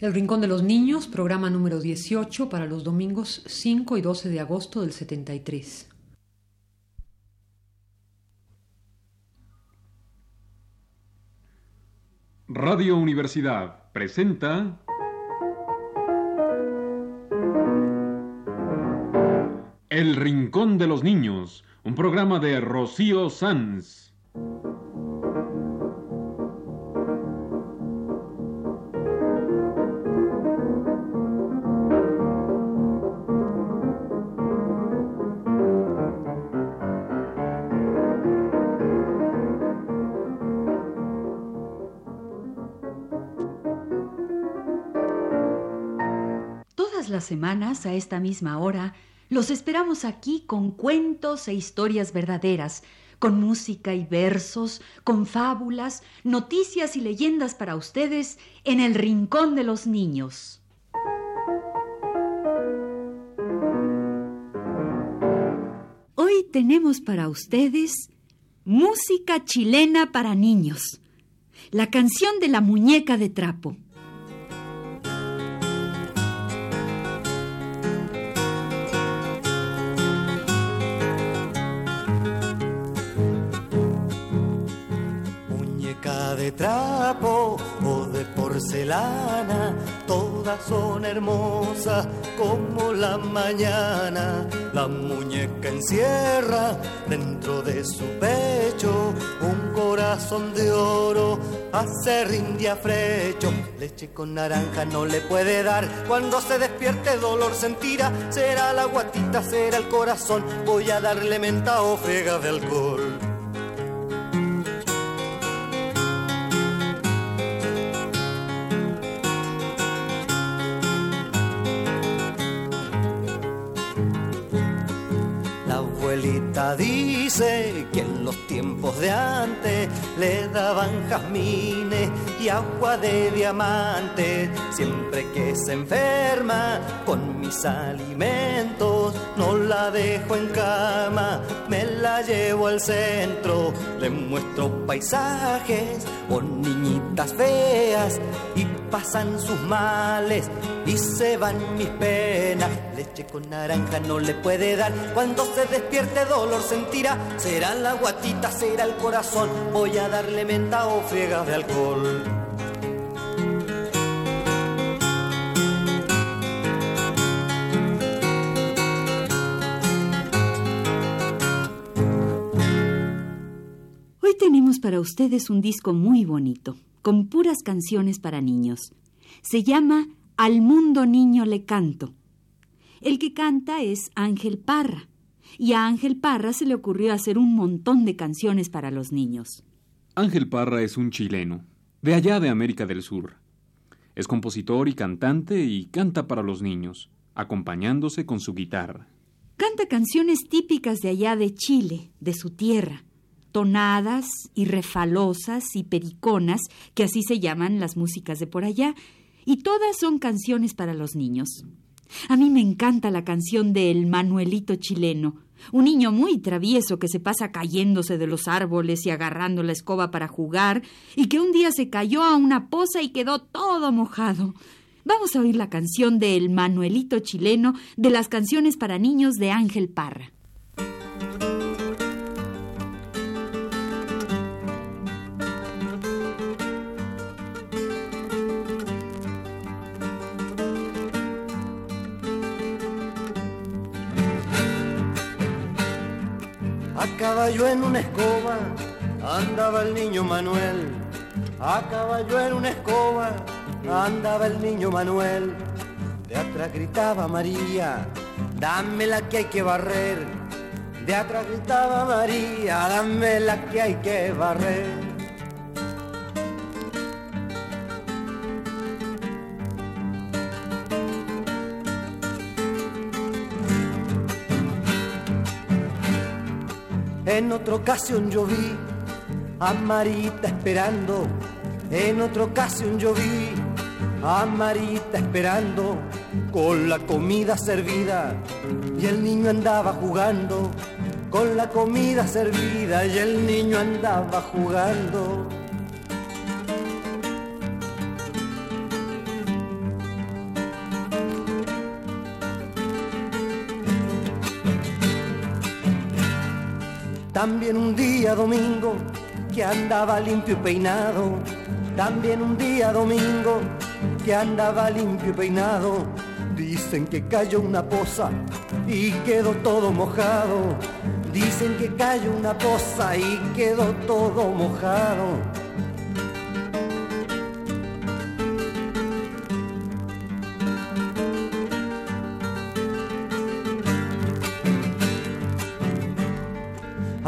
El Rincón de los Niños, programa número 18 para los domingos 5 y 12 de agosto del 73. Radio Universidad presenta El Rincón de los Niños, un programa de Rocío Sanz. Las semanas, a esta misma hora, los esperamos aquí con cuentos e historias verdaderas, con música y versos, con fábulas, noticias y leyendas para ustedes en el Rincón de los Niños. Hoy tenemos para ustedes música chilena para niños, la canción de la muñeca de trapo. Trapo o de porcelana, todas son hermosas como la mañana. La muñeca encierra dentro de su pecho un corazón de oro, hace rindia frecho. Leche con naranja no le puede dar, cuando se despierte dolor sentirá. Será la guatita, será el corazón, voy a darle menta o frega de alcohol. Dice que en los tiempos de antes le daban jazmines y agua de diamante. Siempre que se enferma con mis alimentos, no la dejo en cama, me la llevo al centro. Le muestro paisajes o niñitas feas y pasan sus males y se van mis penas. Leche con naranja no le puede dar, cuando se despierte dolor sentirá. Será la guatita, será el corazón, voy a darle menta o friegas de alcohol. Hoy tenemos para ustedes un disco muy bonito con puras canciones para niños. Se llama Al mundo niño le canto. El que canta es Ángel Parra, y a Ángel Parra se le ocurrió hacer un montón de canciones para los niños. Ángel Parra es un chileno, de allá de América del Sur. Es compositor y cantante y canta para los niños, acompañándose con su guitarra. Canta canciones típicas de allá de Chile, de su tierra y refalosas y periconas, que así se llaman las músicas de por allá, y todas son canciones para los niños. A mí me encanta la canción de El Manuelito chileno, un niño muy travieso que se pasa cayéndose de los árboles y agarrando la escoba para jugar, y que un día se cayó a una poza y quedó todo mojado. Vamos a oír la canción de El Manuelito chileno de las canciones para niños de Ángel Parra. Caballo en una escoba andaba el niño Manuel. A caballo en una escoba andaba el niño Manuel. De atrás gritaba María, dame la que hay que barrer. De atrás gritaba María, dame la que hay que barrer. En otra ocasión yo vi a Marita esperando. En otra ocasión yo vi a Marita esperando con la comida servida y el niño andaba jugando. Con la comida servida y el niño andaba jugando. También un día domingo que andaba limpio y peinado. También un día domingo que andaba limpio y peinado. Dicen que cayó una poza y quedó todo mojado. Dicen que cayó una poza y quedó todo mojado.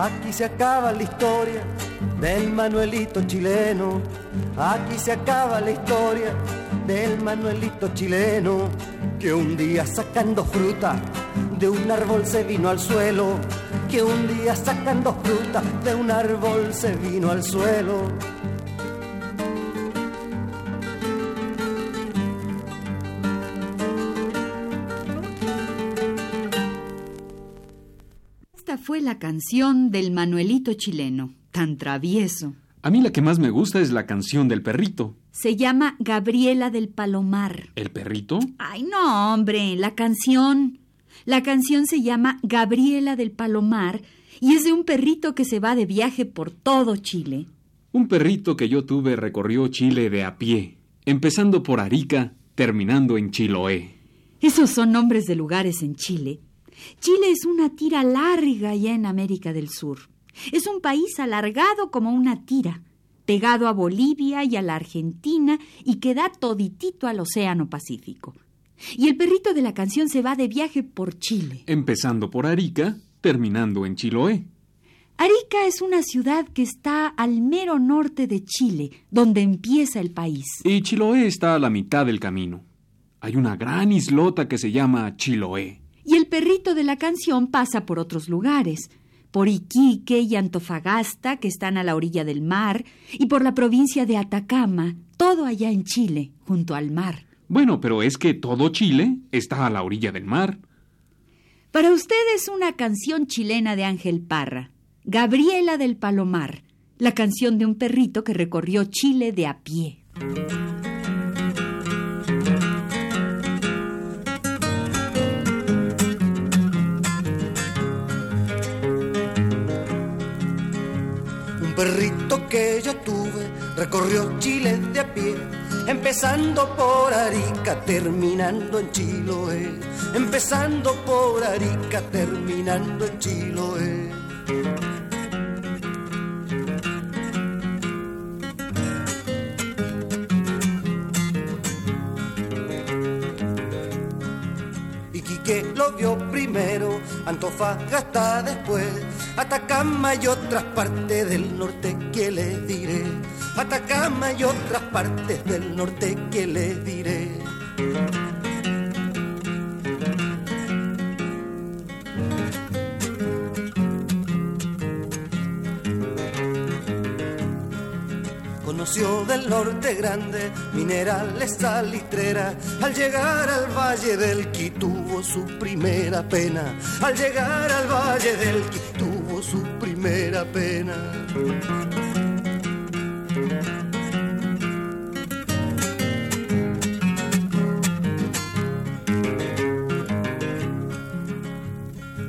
Aquí se acaba la historia del Manuelito chileno. Aquí se acaba la historia del Manuelito chileno. Que un día sacando fruta de un árbol se vino al suelo. Que un día sacando fruta de un árbol se vino al suelo. Fue la canción del Manuelito chileno, tan travieso. A mí la que más me gusta es la canción del perrito. Se llama Gabriela del Palomar. ¿El perrito? Ay, no, hombre, la canción. La canción se llama Gabriela del Palomar y es de un perrito que se va de viaje por todo Chile. Un perrito que yo tuve recorrió Chile de a pie, empezando por Arica, terminando en Chiloé. Esos son nombres de lugares en Chile. Chile es una tira larga ya en América del Sur. Es un país alargado como una tira, pegado a Bolivia y a la Argentina y que da toditito al Océano Pacífico. Y el perrito de la canción se va de viaje por Chile. Empezando por Arica, terminando en Chiloé. Arica es una ciudad que está al mero norte de Chile, donde empieza el país. Y Chiloé está a la mitad del camino. Hay una gran islota que se llama Chiloé. Y el perrito de la canción pasa por otros lugares, por Iquique y Antofagasta, que están a la orilla del mar, y por la provincia de Atacama, todo allá en Chile, junto al mar. Bueno, pero es que todo Chile está a la orilla del mar. Para ustedes una canción chilena de Ángel Parra, Gabriela del Palomar, la canción de un perrito que recorrió Chile de a pie. Perrito que yo tuve recorrió Chile de a pie, empezando por Arica, terminando en Chiloé, empezando por Arica, terminando en Chiloé. Iquique lo vio primero, Antofagasta después, Atacama y otras partes del norte que les diré. Atacama y otras partes del norte que les diré. Conoció del norte grande minerales salitreras. Al llegar al valle del Qui tuvo su primera pena. Al llegar al valle del Qui primera pena.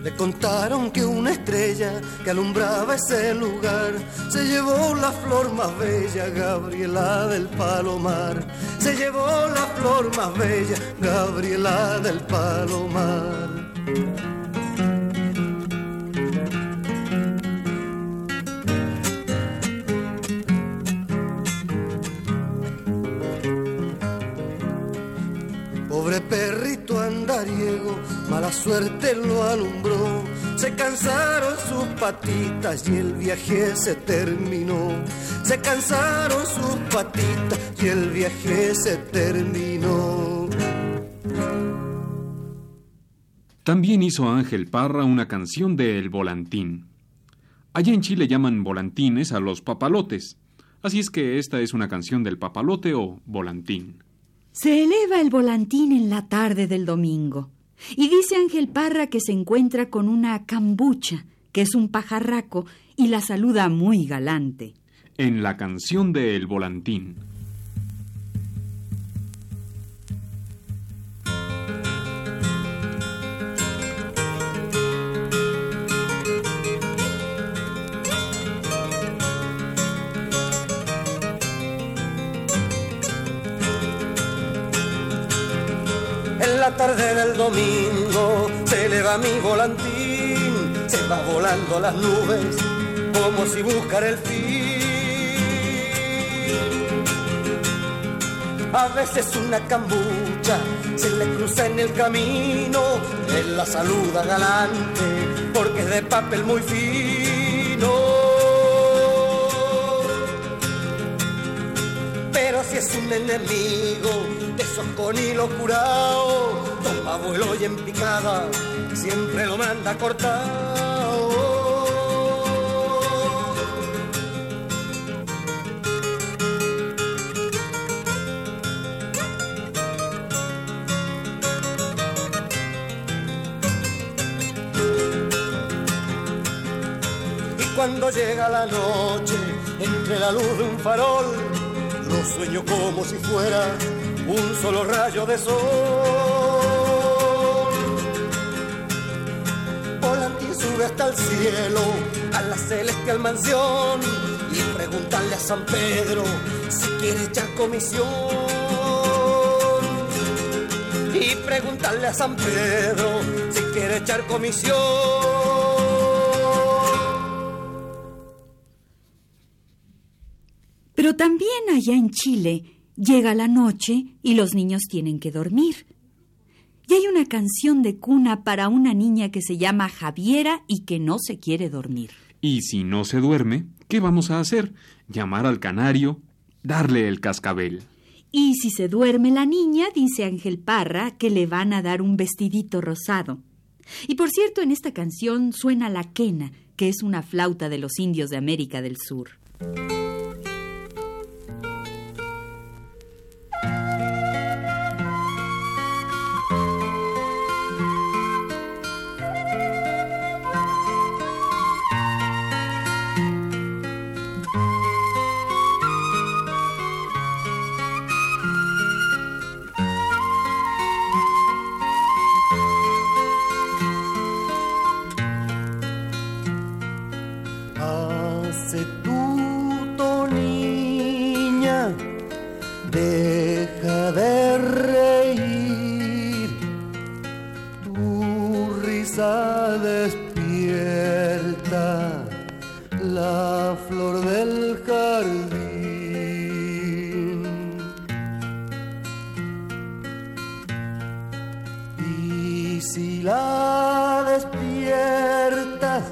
Le contaron que una estrella que alumbraba ese lugar se llevó la flor más bella, Gabriela del Palomar. Se llevó la flor más bella, Gabriela del Palomar. Suerte lo alumbró. Se cansaron sus patitas y el viaje se terminó. Se cansaron sus patitas y el viaje se terminó. También hizo Ángel Parra una canción de El Volantín. Allá en Chile llaman volantines a los papalotes, así es que esta es una canción del papalote o volantín. Se eleva el volantín en la tarde del domingo y dice Ángel Parra que se encuentra con una cambucha, que es un pajarraco, y la saluda muy galante. En la canción de El Volantín. Mi volantín, se va volando las nubes como si buscara el fin. A veces una cambucha se le cruza en el camino, él la saluda galante porque es de papel muy fino. Es un enemigo de esos con hilo curado, toma vuelo y en picada siempre lo manda a cortar. cuando llega la noche, entre la luz de un farol, sueño como si fuera un solo rayo de sol. Volantín sube hasta el cielo, a la celestial mansión, y preguntarle a San Pedro si quiere echar comisión. Y preguntarle a San Pedro si quiere echar comisión. También allá en Chile llega la noche y los niños tienen que dormir. Y hay una canción de cuna para una niña que se llama Javiera y que no se quiere dormir. Y si no se duerme, ¿qué vamos a hacer? Llamar al canario, darle el cascabel. Y si se duerme la niña, dice Ángel Parra, que le van a dar un vestidito rosado. Y por cierto, en esta canción suena la quena, que es una flauta de los indios de América del Sur. brisa despierta la flor del jardín. Y si la despiertas,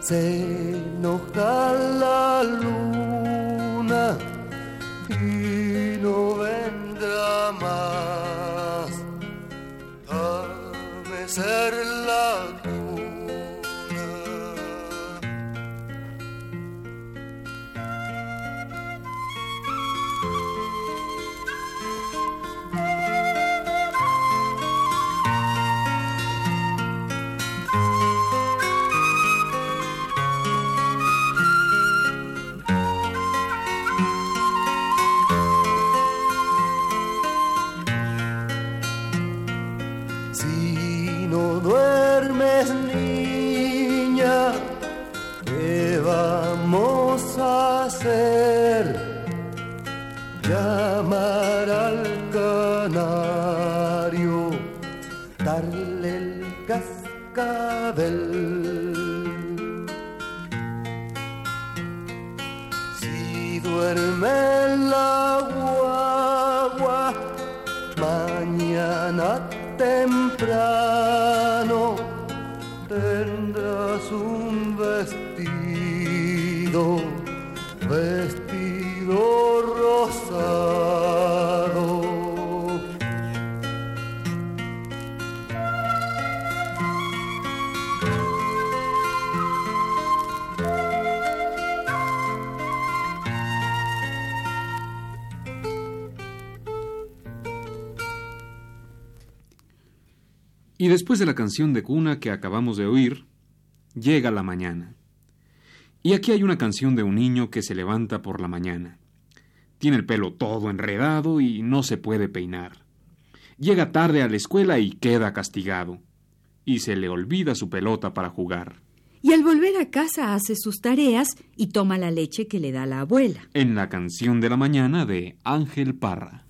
se enoja. Y después de la canción de cuna que acabamos de oír, llega la mañana. Y aquí hay una canción de un niño que se levanta por la mañana. Tiene el pelo todo enredado y no se puede peinar. Llega tarde a la escuela y queda castigado. Y se le olvida su pelota para jugar. Y al volver a casa hace sus tareas y toma la leche que le da la abuela. En la canción de la mañana de Ángel Parra.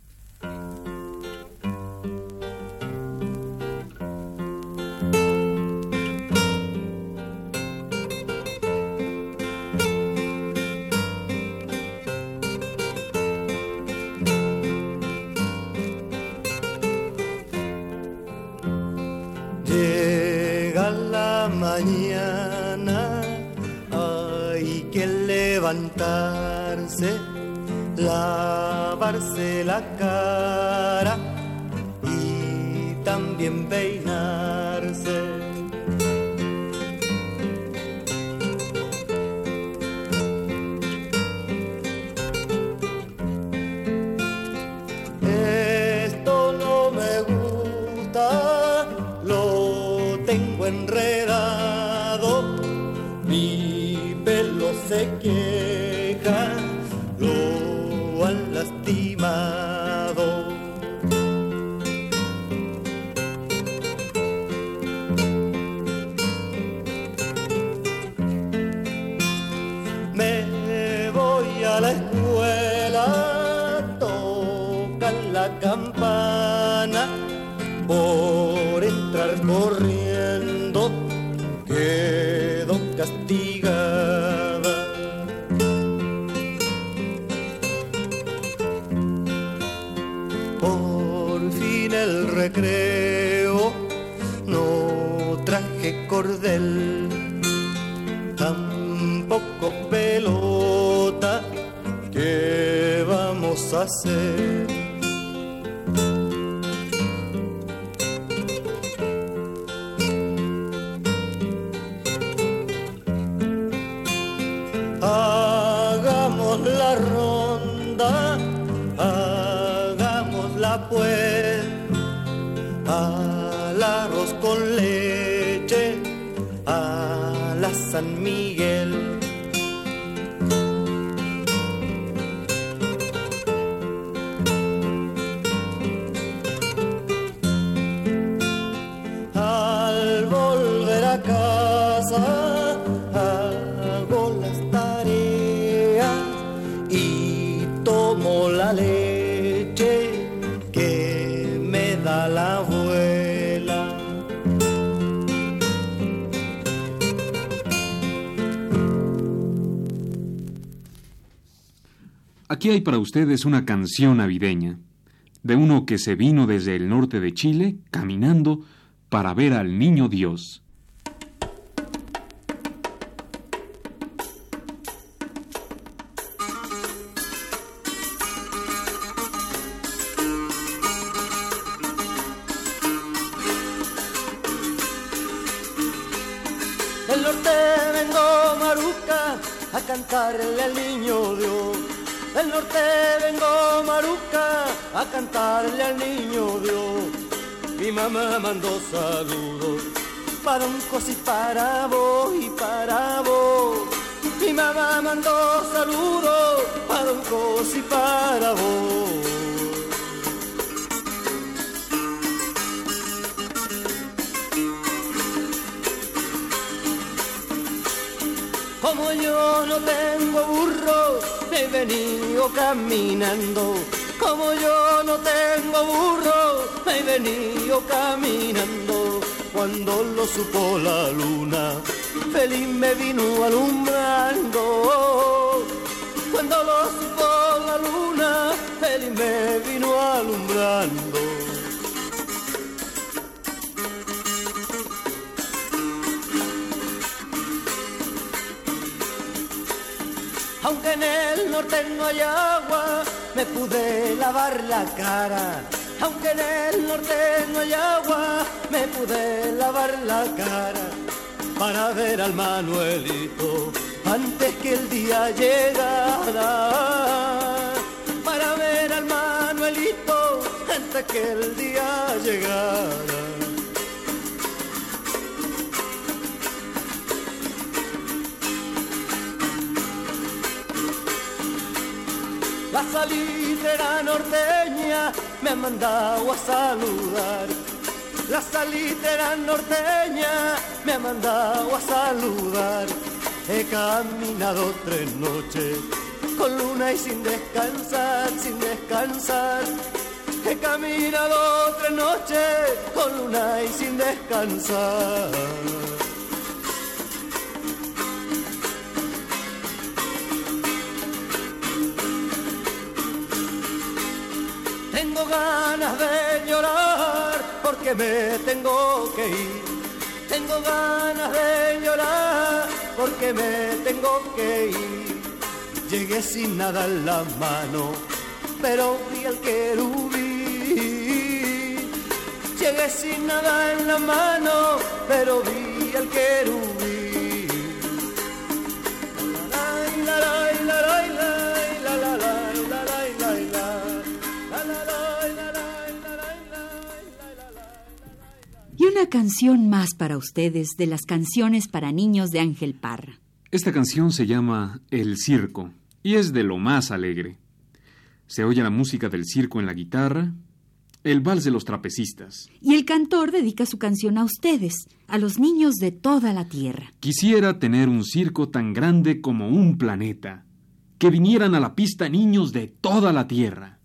enredado, mi pelo se queja. Hagamos Aquí hay para ustedes una canción navideña, de uno que se vino desde el norte de Chile caminando para ver al niño Dios. Del norte vengo Maruca a cantarle al niño Dios. Mi mamá mandó saludos para un cos y para vos y para vos. Mi mamá mandó saludos para un cos y para vos. Como yo no tengo burro he venido caminando. Como yo no tengo burro, he venido caminando. Cuando lo supo la luna, feliz me vino alumbrando. Cuando lo supo la luna, feliz me vino alumbrando. Norte no hay agua, me pude lavar la cara. Aunque en el norte no hay agua, me pude lavar la cara para ver al Manuelito antes que el día llegara. Para ver al Manuelito antes que el día llegara. La salitera norteña me ha mandado a saludar. La salitera norteña me ha mandado a saludar. He caminado tres noches con luna y sin descansar, sin descansar. He caminado tres noches con luna y sin descansar. Ganas de llorar porque me tengo que ir. tengo ganas de llorar porque me tengo que ir. Llegué sin nada en la mano, pero vi el querubí. Llegué sin nada en la mano, pero vi el querubí. Una canción más para ustedes de las canciones para niños de Ángel Parra. Esta canción se llama El Circo y es de lo más alegre. Se oye la música del circo en la guitarra, el vals de los trapecistas. Y el cantor dedica su canción a ustedes, a los niños de toda la tierra. Quisiera tener un circo tan grande como un planeta, que vinieran a la pista niños de toda la tierra.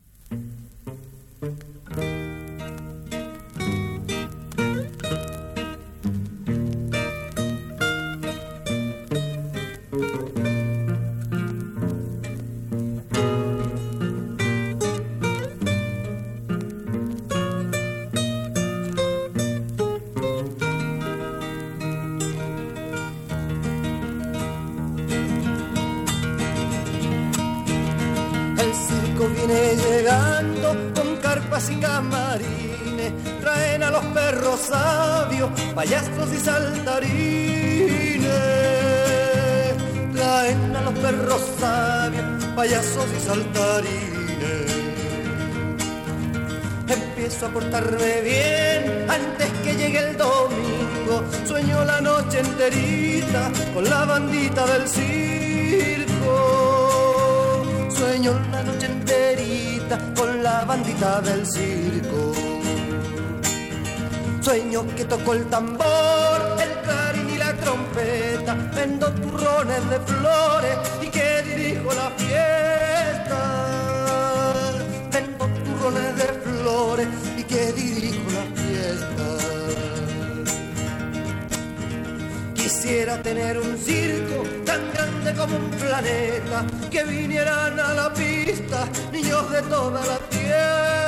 Payasos y saltarines. Traen a los perros sabios, payasos y saltarines. Empiezo a portarme bien antes que llegue el domingo. Sueño la noche enterita con la bandita del circo. Sueño la noche enterita con la bandita del circo. Sueño que toco el tambor, el clarín y la trompeta. Vendo turrones de flores y que dirijo la fiesta. Vendo turrones de flores y que dirijo la fiesta. Quisiera tener un circo tan grande como un planeta, que vinieran a la pista niños de toda la tierra.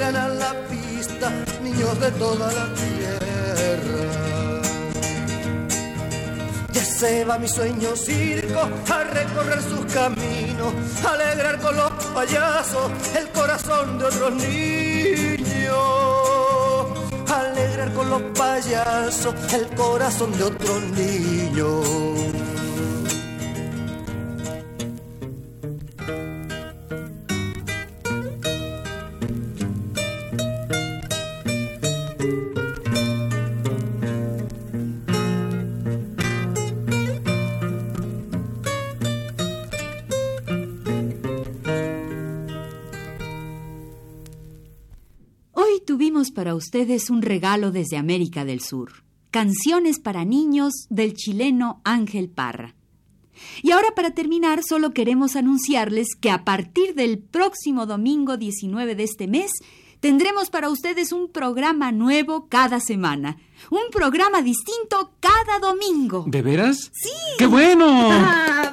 A la pista niños de toda la tierra. Ya se va mi sueño circo a recorrer sus caminos, alegrar con los payasos el corazón de otros niños. Alegrar con los payasos el corazón de otros niños. Ustedes un regalo desde América del Sur. Canciones para niños del chileno Ángel Parra. Y ahora para terminar solo queremos anunciarles que a partir del próximo domingo 19 de este mes tendremos para ustedes un programa nuevo cada semana. Un programa distinto cada domingo. ¿De veras? Sí. ¡Qué bueno! ¡Ah,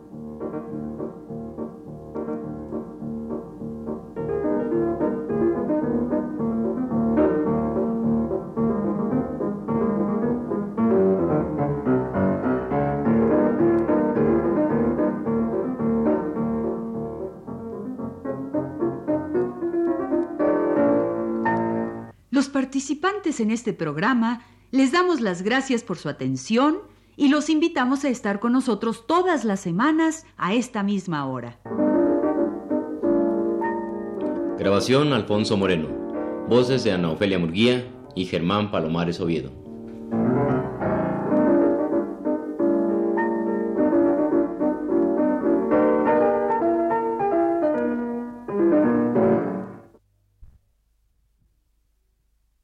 Participantes en este programa les damos las gracias por su atención y los invitamos a estar con nosotros todas las semanas a esta misma hora. Grabación Alfonso Moreno. Voces de Ana Ofelia Murguía y Germán Palomares Oviedo.